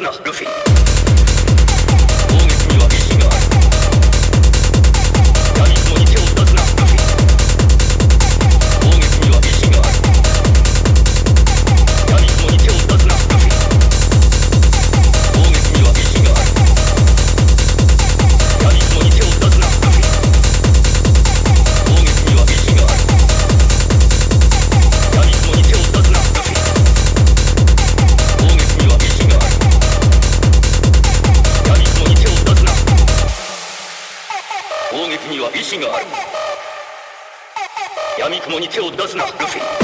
なルフィ。Love, love.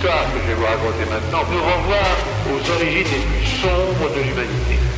l'histoire que je vais vous raconter maintenant me renvoie aux origines les plus sombres de l'humanité.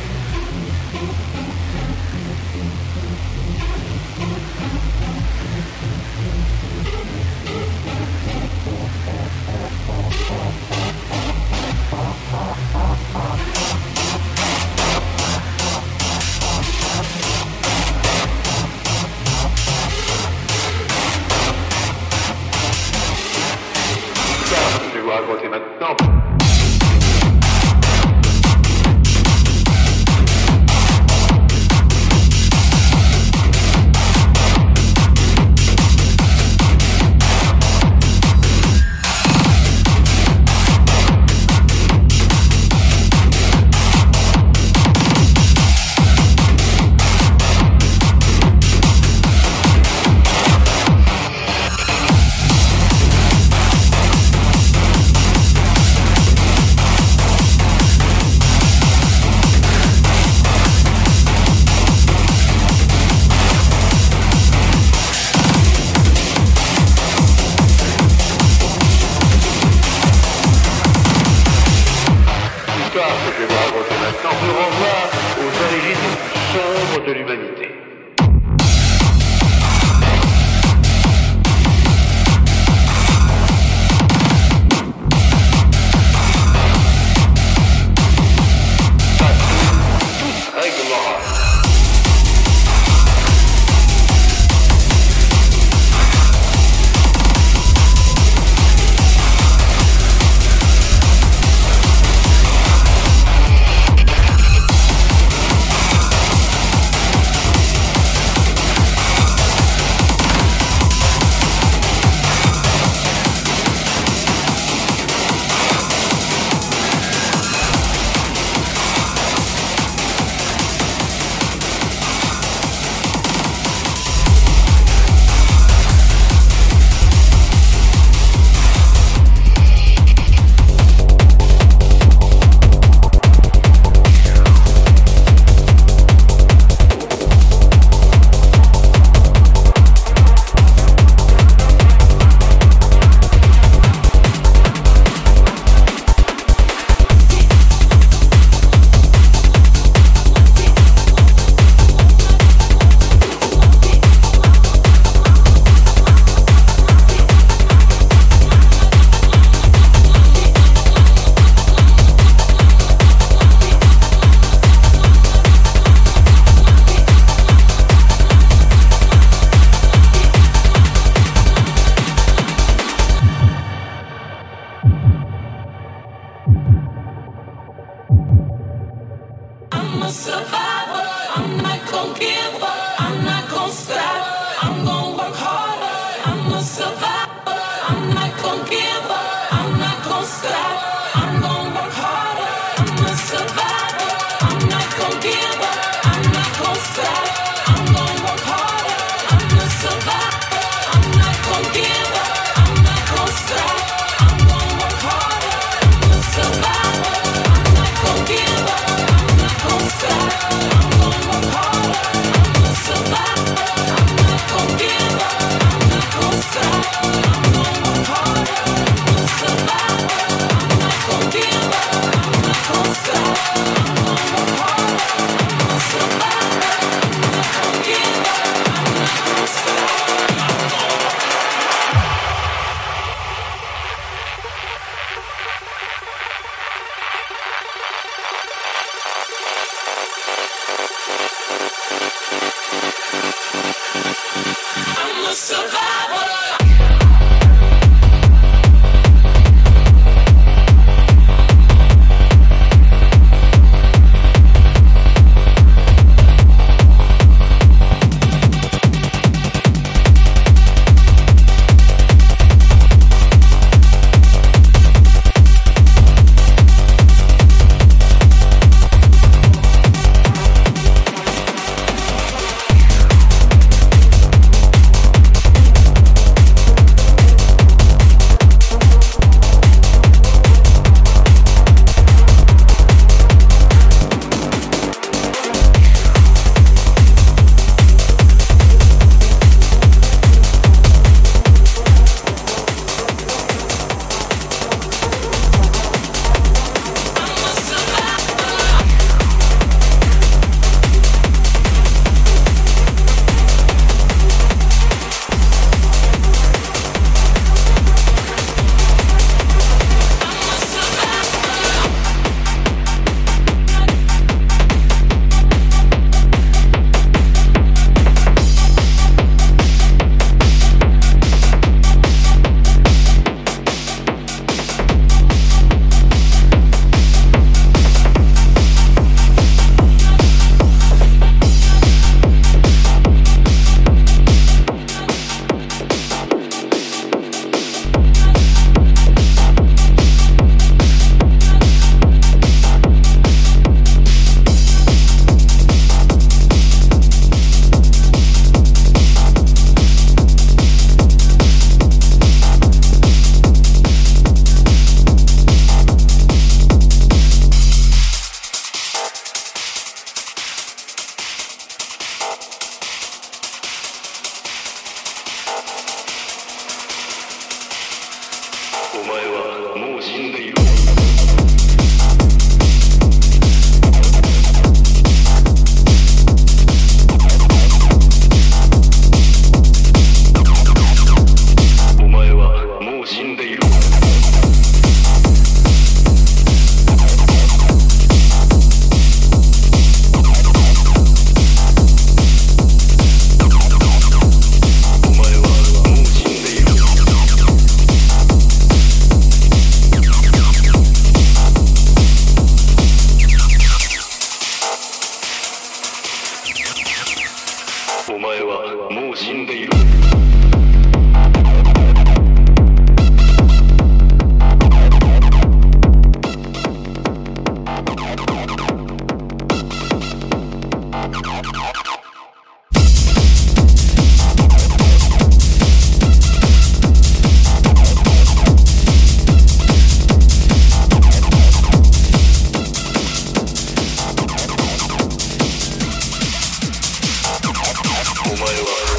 my life.